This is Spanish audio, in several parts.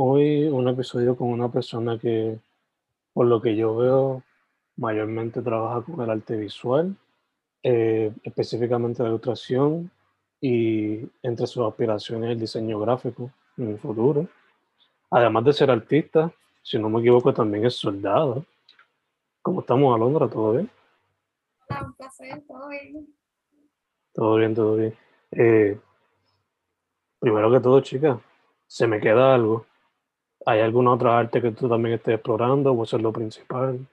Hoy un episodio con una persona que, por lo que yo veo, mayormente trabaja con el arte visual, eh, específicamente la ilustración y entre sus aspiraciones el diseño gráfico en el futuro. Además de ser artista, si no me equivoco, también es soldado. ¿Cómo estamos, Alondra? ¿Todo bien? Hola, un placer, todo bien. Todo bien, todo bien. Eh, primero que todo, chica, se me queda algo. ¿Hay alguna otra arte que tú también estés explorando o eso es lo principal?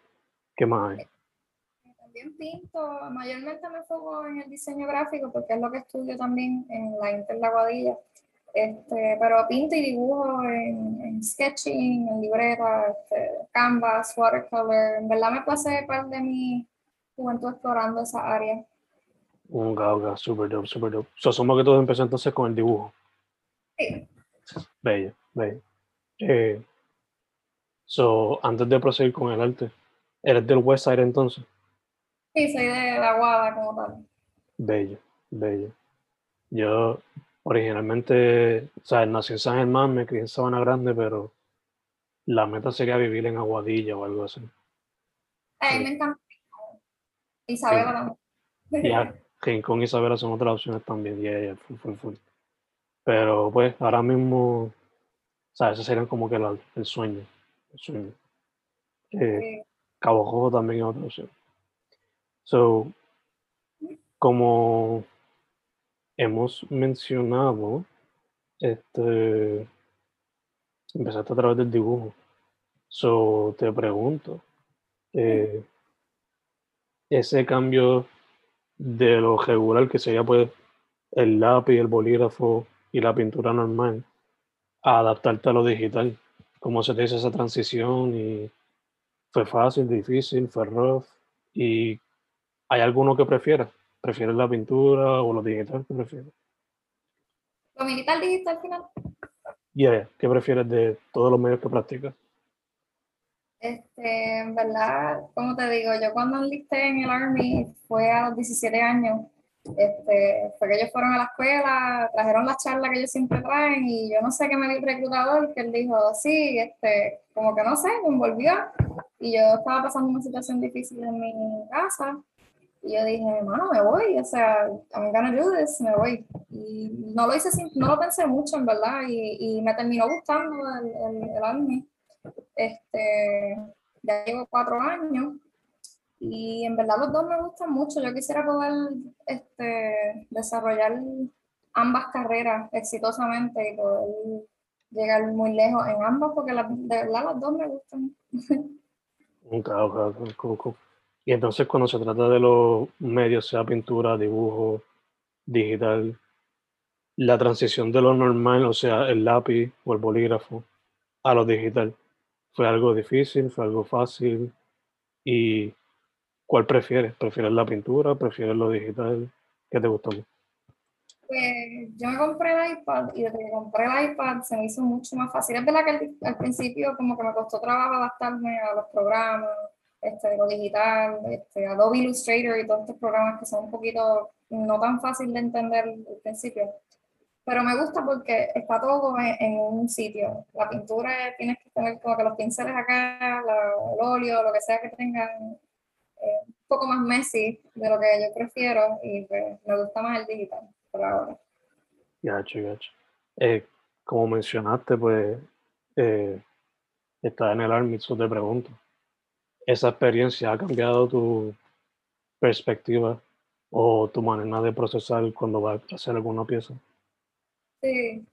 ¿Qué más hay? También pinto, mayormente me enfoco en el diseño gráfico porque es lo que estudio también en la Inter de Aguadilla. Este, pero pinto y dibujo en, en sketching, en libreta, este, canvas, watercolor. En verdad me pasé parte de mi juventud explorando esa área. Un gauga, super dope, super dope. Asumo que todo empezó entonces con el dibujo. Sí. Bello, bello. Eh, so, antes de proseguir con el arte, ¿eres del West Side entonces? Sí, soy de la Guada como tal. Bello, bello. Yo originalmente, o sea, nací en San Germán, me crié en Sabana Grande, pero la meta sería vivir en Aguadilla o algo así. A mí Sí. me encanta. Isabela también. Ya, Rincón y Isabela son otras opciones también, ya, ya, full, full, full. Pero pues ahora mismo, o sea, ese sería como que la- el sueño. El sueño. Eh. Cabo Rojo también es otra opción. So, como hemos mencionado, este, empezaste a través del dibujo. So, te pregunto, eh, ese cambio de lo regular que sería pues el lápiz, el bolígrafo y la pintura normal, a adaptarte a lo digital. ¿Cómo se te hizo esa transición? Y fue fácil, difícil, fue rough. ¿Y hay alguno que prefieras? ¿Prefieres la pintura o lo digital? ¿Qué prefieres? Lo militar dijiste al final. Yeah, ¿Qué prefieres de todos los medios que practicas? Este, en verdad, como te digo, yo cuando enlisté en el Army fue a los 17 años. Este, fue que ellos fueron a la escuela, trajeron la charla que ellos siempre traen y yo no sé qué me el reclutador, que él dijo, sí, este, como que no sé, me envolvió y yo estaba pasando una situación difícil en mi casa y yo dije, mano, me voy, o sea, I'm gonna do this, me voy. Y no lo hice, sin, no lo pensé mucho, en verdad, y, y me terminó gustando el, el, el Army. Este, ya llevo cuatro años y en verdad los dos me gustan mucho. Yo quisiera poder este, desarrollar ambas carreras exitosamente y poder llegar muy lejos en ambas porque de verdad las dos me gustan. Ok, ok, cool, cool. Y entonces cuando se trata de los medios, sea pintura, dibujo, digital, la transición de lo normal, o sea, el lápiz o el bolígrafo, a lo digital, ¿fue algo difícil? ¿Fue algo fácil? ¿Y cuál prefieres? ¿Prefieres la pintura? ¿Prefieres lo digital? ¿Qué te gustó? Pues yo me compré el iPad y desde que compré el iPad se me hizo mucho más fácil. Es verdad que al, principio como que me costó trabajo adaptarme a los programas, este, lo digital, este, Adobe Illustrator y todos estos programas que son un poquito no tan fácil de entender al principio. Pero me gusta porque está todo en, un sitio. La pintura tienes que tener como que los pinceles acá, el óleo, lo que sea que tengan, eh, un poco más messy de lo que yo prefiero y pues, me gusta más el digital por ahora. Gacho, gacho. Eh, como mencionaste, pues eh, está en el Army, so te pregunto. ¿Esa experiencia ha cambiado tu perspectiva o tu manera de procesar cuando vas a hacer alguna pieza? Sí,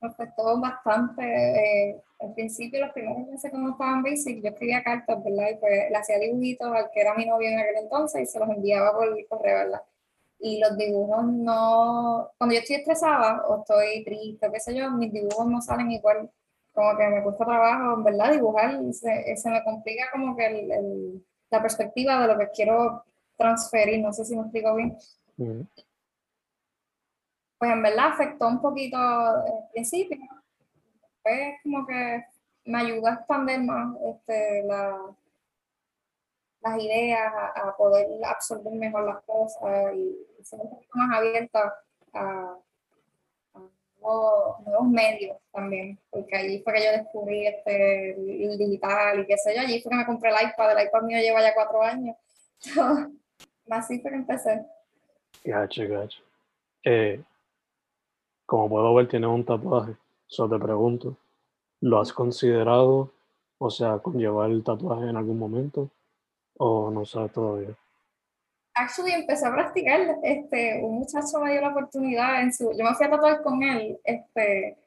me afectó bastante. Eh, al principio, los primeros meses cuando estaba en Basic, yo escribía cartas, ¿verdad? Y pues le hacía dibujitos al que era mi novio en aquel entonces y se los enviaba por correo, ¿verdad? Y los dibujos no, cuando yo estoy estresada o estoy triste qué sé yo, mis dibujos no salen igual. Como que me cuesta trabajo, ¿verdad? Dibujar y se, se me complica como que el, el, la perspectiva de lo que quiero transferir, no sé si me explico bien. Pues en verdad afectó un poquito al principio. Pues como que me ayudó a expandir más este, la, las ideas, a, poder absorber mejor las cosas y, ser un poquito más abierta a, nuevos, medios también, porque allí fue que yo descubrí este, el, digital y qué sé yo, allí fue que me compré el iPad, el iPad mío lleva ya cuatro años. Así fue que empecé. Gacho, gacho. Eh, como puedo ver, tienes un tatuaje. Solo te pregunto, ¿lo has considerado, o sea, con llevar el tatuaje en algún momento? ¿O no sabes todavía? Actually, empecé a practicar. Este, un muchacho me dio la oportunidad en su. Yo me fui a tatuar con él, este,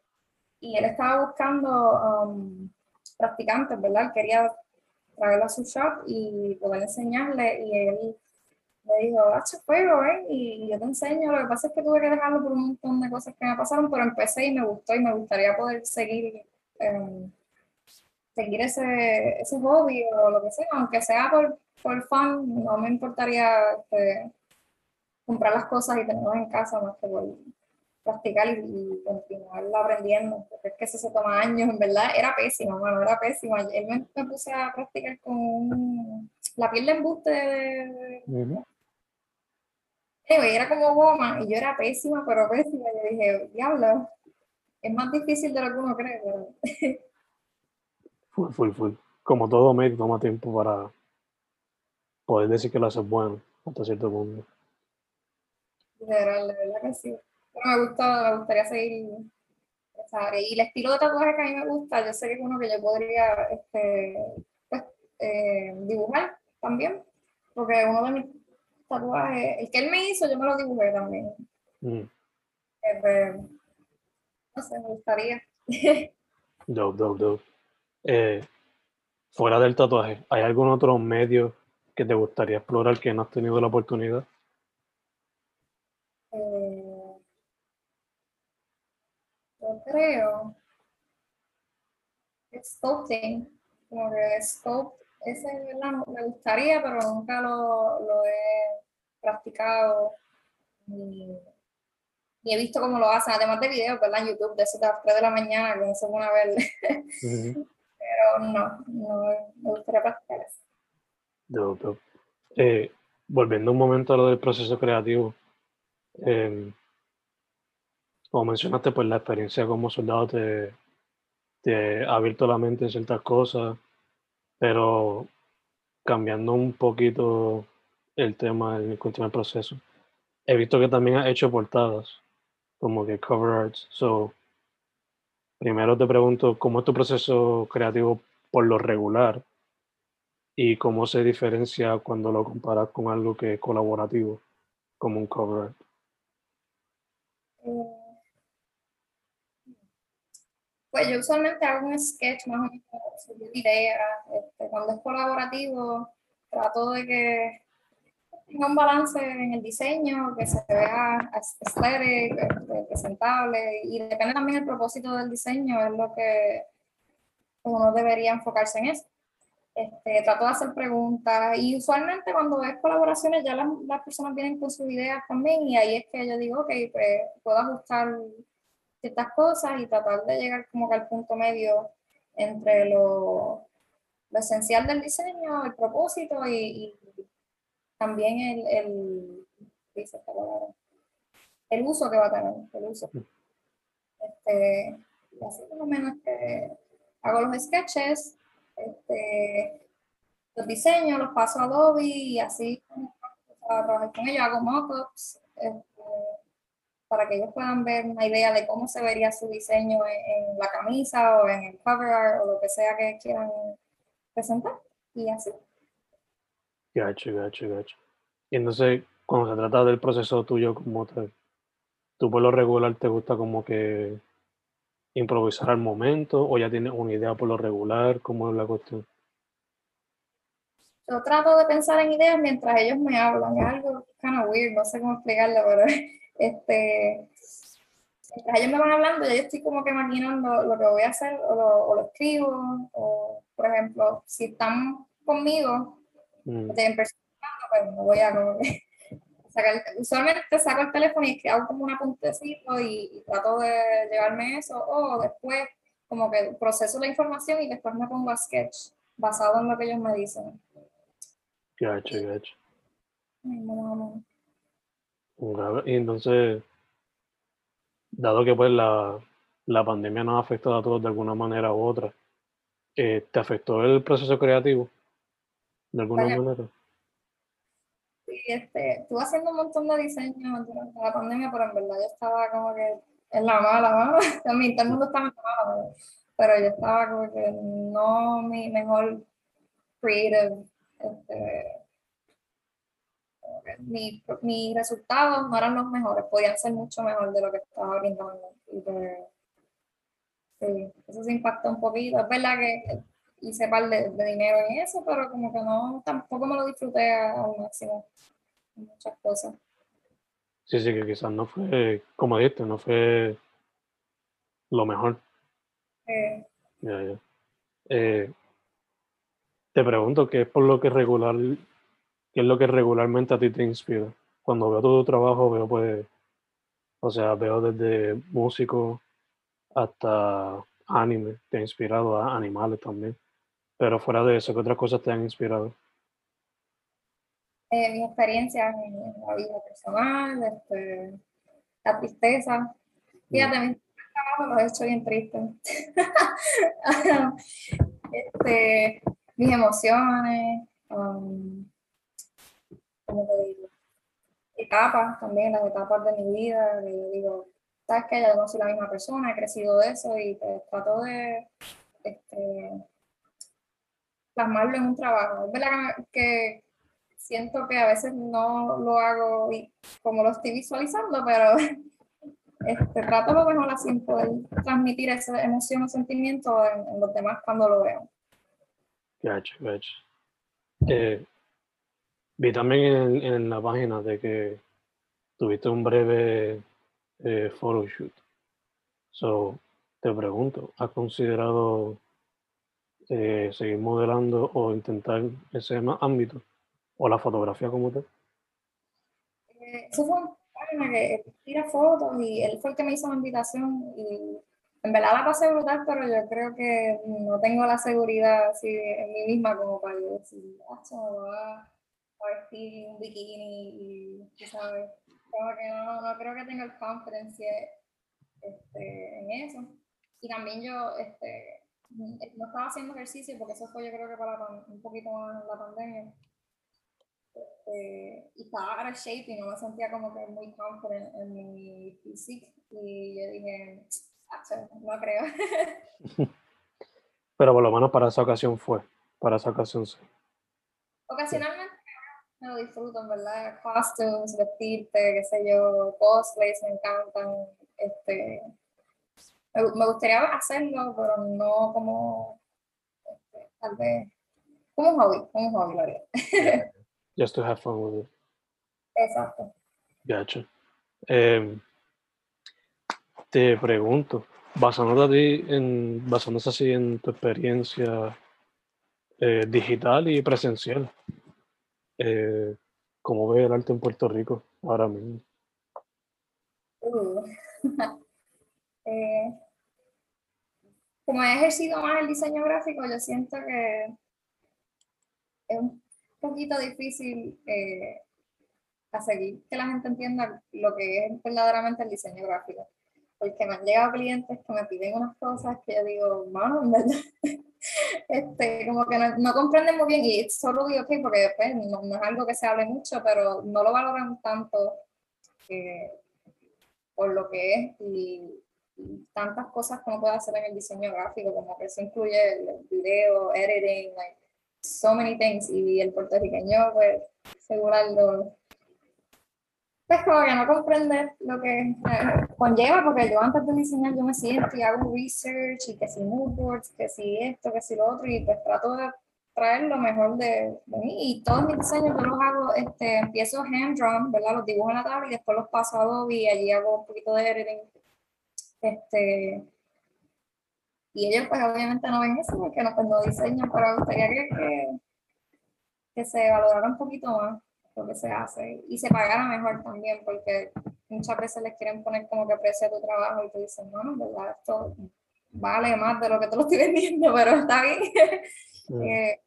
y él estaba buscando um, practicantes, ¿verdad? quería traerlo a su shop y poder enseñarle, y él me dijo, hacha fuego, ¿eh? Y yo te enseño. Lo que pasa es que tuve que dejarlo por un montón de cosas que me pasaron, pero empecé y me gustó y me gustaría poder seguir, em, seguir ese, ese hobby o lo que sea, aunque sea por, por fun, no me importaría este, comprar las cosas y tenerlas en casa más que por practicar y, continuar aprendiendo, porque es que eso se toma años, en verdad, era pésima, bueno, era pésima. Él me, me puse a practicar con la piel de embuste de, era como goma y yo era pésima, pero pésima. Yo dije, diablo, es más difícil de lo que uno cree. Pero... full, full, full. Como todo me toma tiempo para poder decir que lo haces bueno hasta cierto punto. De verdad, de verdad que sí. Pero me gusta, me gustaría seguir área. Y el estilo de tatuaje que a mí me gusta, yo sé que es uno que yo podría este, pues, eh, dibujar también, porque uno de mis tatuaje, el que él me hizo, yo me lo dibujé también. Mm. Eh, no sé, me gustaría. dope, dope, dope. Eh, fuera del tatuaje, ¿hay algún otro medio que te gustaría explorar que no has tenido la oportunidad? Eh, yo creo sculpting, como que sculpt, ese me gustaría, pero nunca lo, lo he practicado ni, he visto cómo lo hacen, además de videos, ¿verdad? En YouTube, de eso de las 3 de la mañana, que no se pone a ver. Pero no, no me gustaría practicar eso. Eh, volviendo un momento a lo del proceso creativo, em, como mencionaste, pues la experiencia como soldado te, te ha abierto la mente en ciertas cosas, pero cambiando un poquito el tema en cuestión del proceso. He visto que también has hecho portadas, como que cover arts. So, primero te pregunto, ¿cómo es tu proceso creativo por lo regular? ¿Y cómo se diferencia cuando lo comparas con algo que es colaborativo, como un cover art? Eh, pues yo usualmente hago un sketch más o menos de ideas. Este, cuando es colaborativo, trato de que tenga un balance en el diseño, que se vea aesthetic, este, presentable, y depende también del propósito del diseño, es lo que uno debería enfocarse en eso. Este, trato de hacer preguntas y usualmente cuando es colaboraciones ya las, las, personas vienen con sus ideas también y ahí es que yo digo, ok, pues puedo ajustar ciertas cosas y tratar de llegar como que al punto medio entre lo, lo esencial del diseño, el propósito y, y también el, el, el uso que va a tener, el uso. Mm. Este, así más o menos que hago los sketches, este, los diseños, los paso a Adobe y así trabajar con ellos, hago mockups este, para que ellos puedan ver una idea de cómo se vería su diseño en, la camisa o en el cover art o lo que sea que quieran presentar y así. Gacho, gacho, gacho. Y entonces, cuando se trata del proceso tuyo como tal, tú por lo regular te gusta como que improvisar al momento o ya tienes una idea por lo regular? ¿Cómo es la cuestión? Yo trato de pensar en ideas mientras ellos me hablan. Es algo kind of weird, no sé cómo explicarlo, pero este, mientras ellos me van hablando, yo estoy como que imaginando lo que voy a hacer o lo escribo. O, por ejemplo, si están conmigo, mm. en persona, pues no voy a que usualmente saco el teléfono y hago como un apuntecito y, trato de llevarme eso, o después como que proceso la información y después me pongo a sketch basado en lo que ellos me dicen. Gacho, gacho. Y entonces, dado que pues la, la pandemia nos ha afectado a todos de alguna manera u otra, eh, ¿te afectó el proceso creativo? ¿De alguna manera? este, estuve haciendo un montón de diseños durante la pandemia, pero en verdad yo estaba como que en la mala, ¿no? También todo el mundo estaba en la mala, pero yo estaba como que no mi mejor creative, este, mi, mis resultados no eran los mejores, podían ser mucho mejor de lo que estaba brindando. Y pues, sí, eso se impactó un poquito. Es verdad que hice par de, de, dinero en eso, pero como que no, tampoco me lo disfruté al máximo. Muchas cosas. Sí, sí, que quizás no fue, como dijiste, no fue lo mejor. Eh. Ya, ya. Eh, te pregunto, ¿qué es por lo que regular, qué es lo que regularmente a ti te inspira? Cuando veo todo tu trabajo, veo pues, o sea, veo desde músico hasta anime, te ha inspirado a animales también. Pero fuera de eso, ¿qué otras cosas te han inspirado? Eh, mis experiencias en, la vida personal, este, la tristeza. Fíjate, mm. mis trabajos los he hecho bien tristes. este, mis emociones, um, ¿cómo te digo? Etapas también, las etapas de mi vida, yo digo, sabes que ya no soy la misma persona, he crecido de eso y pues, trato de este, plasmarlo en un trabajo. Es verdad que, siento que a veces no lo hago como lo estoy visualizando, pero este, trato lo mejor así, poder transmitir esa emoción o sentimiento en, los demás cuando lo veo. Gotcha, gotcha. Eh, vi también en, la página de que tuviste un breve eh, photoshoot. So, te pregunto, ¿has considerado eh, seguir modelando o intentar ese ámbito? ¿O la fotografía como tal? Eh, eso fue un que tira fotos y él fue el que me hizo la invitación y en verdad la pasé brutal, pero yo creo que no tengo la seguridad así en mí misma como para yo decir, ah, a vestir un bikini y, ¿sabes? Como que no, no creo que tenga el confidence este, en eso. Y también yo, este, no estaba haciendo ejercicio porque eso fue yo creo que para un poquito más la pandemia. Este, y estaba out of shape y no me sentía como que muy confident en mi físico y yo dije, no creo. Pero por lo menos para esa ocasión fue, para esa ocasión sí. Ocasionalmente me lo disfruto, ¿verdad? Costumes, vestirte, qué sé yo, cosplays me encantan. Este, me, gustaría hacerlo, pero no como, este, tal vez, como un hobby, como un hobby, lo haría. Just to have fun with it. Exacto. Gotcha. Eh, te pregunto, basándote, a ti en, basándose así en tu experiencia eh, digital y presencial. Eh, ¿Cómo ve el arte en Puerto Rico ahora mismo? Uh. Eh, como he ejercido más el diseño gráfico, yo siento que es un poquito difícil eh, seguir que la gente entienda lo que es verdaderamente el diseño gráfico. Porque me han llegado clientes que me piden unas cosas que yo digo, mano, este, como que no, comprenden muy bien y solo digo ok porque después no, es algo que se hable mucho, pero no lo valoran tanto eh, por lo que es y, tantas cosas que uno puede hacer en el diseño gráfico, como que eso incluye el, video, editing, like, so many things y el puertorriqueño pues asegurarlo pues como que no comprender lo que eh, conlleva, porque yo antes de diseñar yo me siento y hago research y que si mood boards, que si esto, que si lo otro, y pues trato de traer lo mejor de, mí. Y todos mis diseños yo los hago, este, empiezo hand drawn, ¿verdad? Los dibujo en la tabla y después los paso a Adobe y allí hago un poquito de editing. Este, y ellos pues obviamente no ven eso porque no, pues, no diseñan, pero me gustaría que, que, que se valorara un poquito más lo que se hace y se pagara mejor también, porque muchas veces les quieren poner como que precio tu trabajo y te dicen, no, no, verdad, esto vale más de lo que te lo estoy vendiendo, pero está bien. Eh,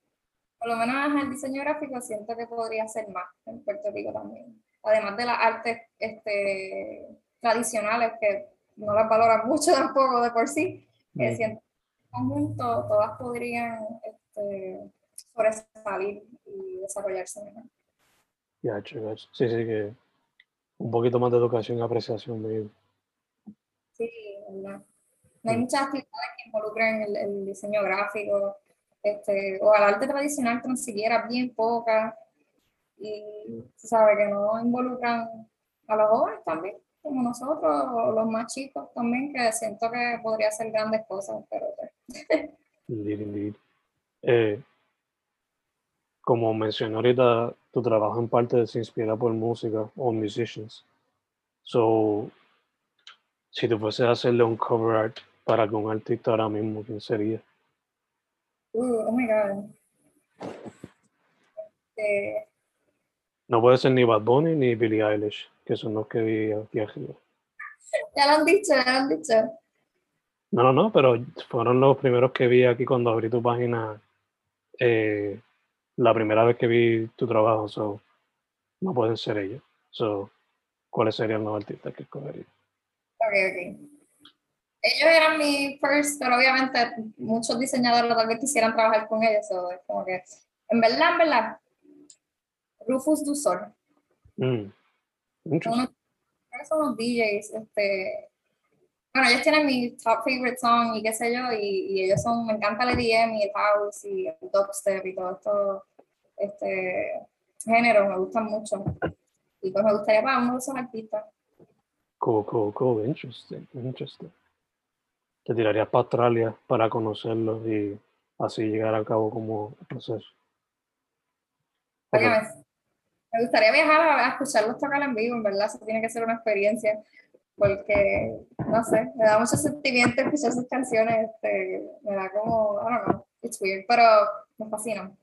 por lo menos en el diseño gráfico siento que podría ser más en Puerto Rico también. Además de las artes este, tradicionales que no las valoran mucho tampoco de por sí, que siento que en conjunto todas podrían este, sobresalir y desarrollarse mejor. Ya, Sí, sí, que un poquito más de educación y apreciación. Maybe. Sí, ¿verdad? No hay muchas actividades que involucran el, el diseño gráfico, este, o al arte tradicional tan siquiera bien pocas, y se sabe que no involucran a los jóvenes también, como nosotros, o los más chicos también, que siento que podría hacer grandes cosas, pero... Pues. indeed, indeed. Eh, como mencioné ahorita, tu trabajo en parte se inspira por música o musicians. So, si tú fuese a hacerle un cover art para algún artista ahora mismo, ¿quién sería? Uh, oh my God. Este, no puede ser ni Bad Bunny ni Billie Eilish, que son los que vi aquí arriba. Ya lo han dicho, ya lo han dicho. No, no, no, pero fueron los primeros que vi aquí cuando abrí tu página eh, la primera vez que vi tu trabajo, so, no pueden ser ellos. So, ¿Cuáles serían los artistas que escogería? Ok, ok. Ellos eran mi first, pero obviamente muchos diseñadores tal vez quisieran trabajar con ellos. So, es como que, en verdad, en verdad, Rufus Dusor. Mm. Unos, son unos DJs, este, bueno, ellos tienen mi top favorite song y qué sé yo, y, y ellos son, me encanta el EDM y el house y el dubstep y todo esto, este género, me gustan mucho. Y pues me gustaría para uno de esos artistas. Cool, cool, cool, interesting, interesting. Te tirarías para Australia para conocerlos y así llegar a cabo como el proceso. Me gustaría viajar a, escucharlos tocar en vivo, en verdad, eso tiene que ser una experiencia porque, no sé, me da mucho sentimiento escuchar sus canciones, este, me da como, I don't know, it's weird, pero me fascinan.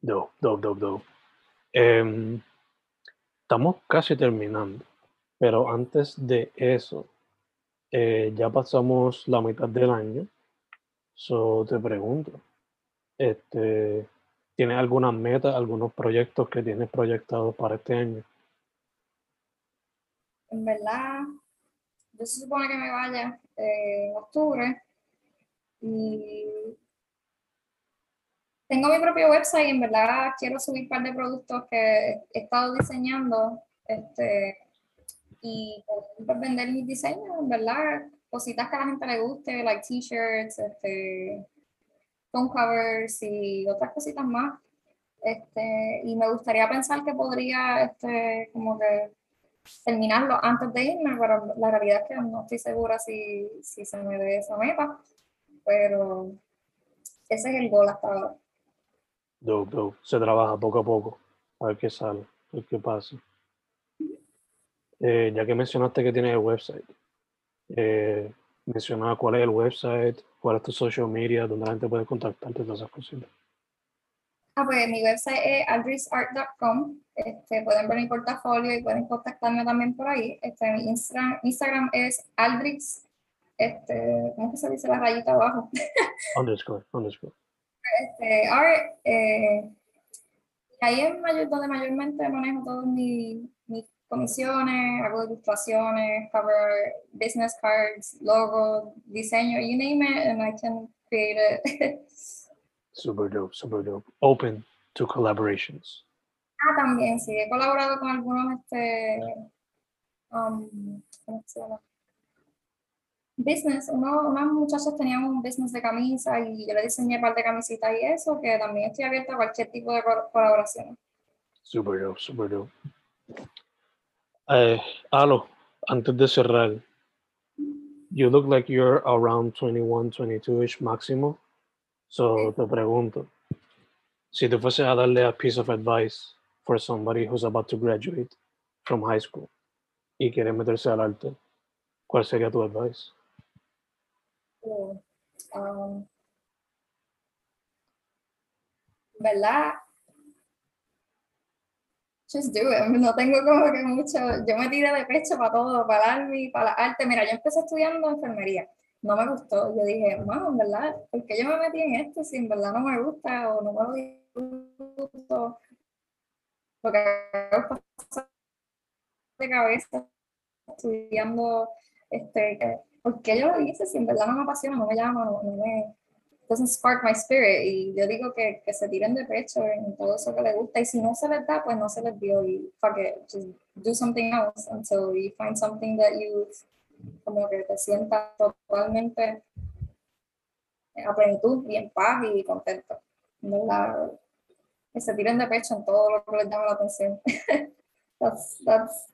Dope, dope, dope, dope. Em, estamos casi terminando, pero antes de eso, eh, ya pasamos la mitad del año, so te pregunto, este, ¿tienes alguna meta, algunos proyectos que tienes proyectados para este año? En verdad, yo se supone que me vaya en octubre y tengo mi propio website en verdad quiero subir un par de productos que he estado diseñando este, y pues, vender mis diseños, en verdad, cositas que a la gente le guste, like t-shirts, este, phone covers y otras cositas más. Este, y me gustaría pensar que podría este, como que terminarlo antes de irme, pero la realidad es que no estoy segura si, si se me dé esa meta, pero ese es el gol hasta ahora. Se trabaja poco a poco, a ver qué sale, a ver qué pasa. Eh, ya que mencionaste que tienes el website, eh, menciona cuál es el website, cuál es tu social media, donde la gente puede contactarte, todas esas cositas. Ah, pues mi website es aldrisart.com. Este, pueden ver mi portafolio y pueden contactarme también por ahí. Este, mi Instagram, Instagram es aldrix, este, ¿cómo que se dice la rayita abajo? underscore, underscore. Este, art, eh, ahí es mayor, donde mayormente manejo todas mis, mis comisiones, hago ilustraciones, cover business cards, logo, diseño, you name it, and I can create it. Super dope, super dope. Open to collaborations. Ah, también, sí, he colaborado con algunos, este, um, ¿cómo se llama? Business, uno, unas muchachas tenían un business de camisa y yo le diseñé un par de camisitas y eso, que también estoy abierta a cualquier tipo de co- colaboración. Super dope, super dope. Eh, Alo, antes de cerrar, you look like you're around 21, 22-ish máximo. So te pregunto, si tú fuese a darle a piece of advice for somebody who's about to graduate from high school y quiere meterse al arte, ¿cuál sería tu advice? Uh, um, ¿Verdad? No tengo como que mucho. Yo me tiré de pecho para todo, para el army, para la arte. Mira, yo empecé estudiando enfermería. No me gustó. Yo dije, mano, en verdad, ¿por qué yo me metí en esto si en verdad no me gusta o no me lo disfruto? Porque de cabeza estudiando, este, ¿por qué yo lo hice si en verdad no me apasiona, no me llama, no, no me doesn't spark my spirit? Y yo digo que, que se tiren de pecho en todo eso que les gusta y si no se les da, pues no se les dio y fuck it, just do something else until you find something that you como que te sientas totalmente a plenitud y en paz y contento. En verdad, que se tiren de pecho en todo lo que les llama la atención. that's, that's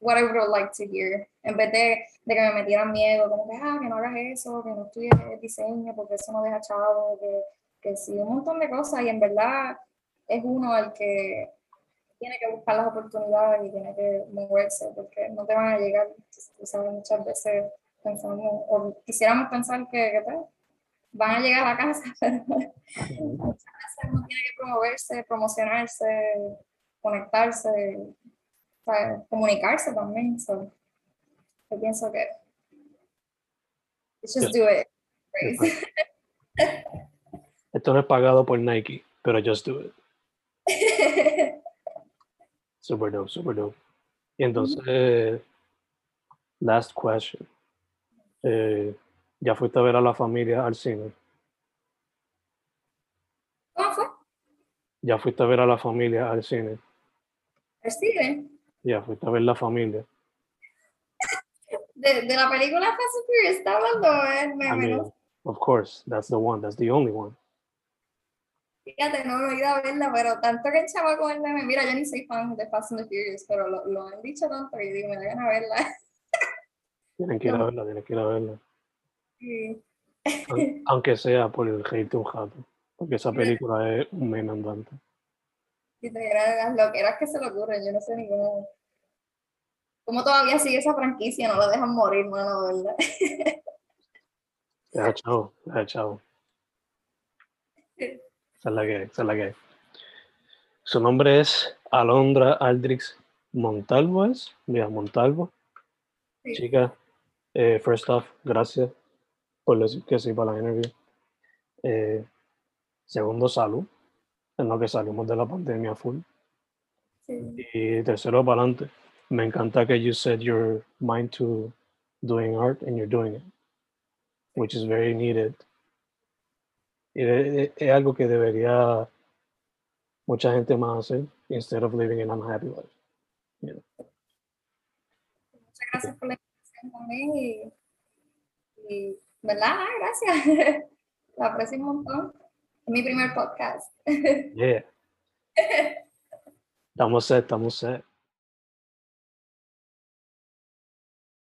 what I would like to hear. En vez de, que me metieran miedo, como que, ah, que no hagas eso, que no estudies diseño, porque eso no deja chavo, que, que sí, un montón de cosas. Y en verdad es uno el que tiene que buscar las oportunidades y tiene que moverse, porque no te van a llegar, muchas veces pensamos, o quisiéramos pensar que, pues, van a llegar a casa, pero muchas veces uno tiene que promoverse, promocionarse, conectarse, ¿sabes? comunicarse también. So, yo pienso que just do it. Esto no es pagado por Nike, pero just do it. Super dope, super dope. Y entonces, last question. Eh, ¿Ya fuiste a ver a la familia al cine? ¿Cómo fue? ¿Ya fuiste a ver a la familia al cine? El cine. Ya fuiste a ver la familia. De, de la película Fast and Furious, ¿está hablando? Eh, me, I me- mean, of course, that's the one, that's the only one. Fíjate, no me he ido a verla, pero tanto que el chavo con el meme, mira, yo ni soy fan de Fast and the Furious, pero lo, lo han dicho tanto yo digo, me da de verla. Tienen que ir a verla, tienen que ir a verla. Sí. Aun- Aunque sea por el hate de un jato. Porque esa película es un meme andante. Y te las loqueras que se le ocurren, yo no sé ni cómo. ¿Cómo todavía sigue esa franquicia? No la dejan morir, mano, ¿verdad? Deja chavo, deja chavo. Esa es la que hay, esa es la que hay. Su nombre es Alondra Aldrix Montalvo, ¿es? Mira, Montalvo. Sí. Chica, eh, first off, gracias por decir que sí para la interview. Eh, segundo, salud. En lo que salimos de la pandemia full. Sí. Y tercero, para adelante. Me encanta que you set your mind to doing art and you're doing it, which is very needed. Y de- de- es algo que debería mucha gente más hacer instead of living an unhappy life. Muchas gracias por la invitación también y, y ¿verdad? Ah, gracias. La aprecio un montón. Es mi primer podcast. Yeah. Estamos set, estamos set.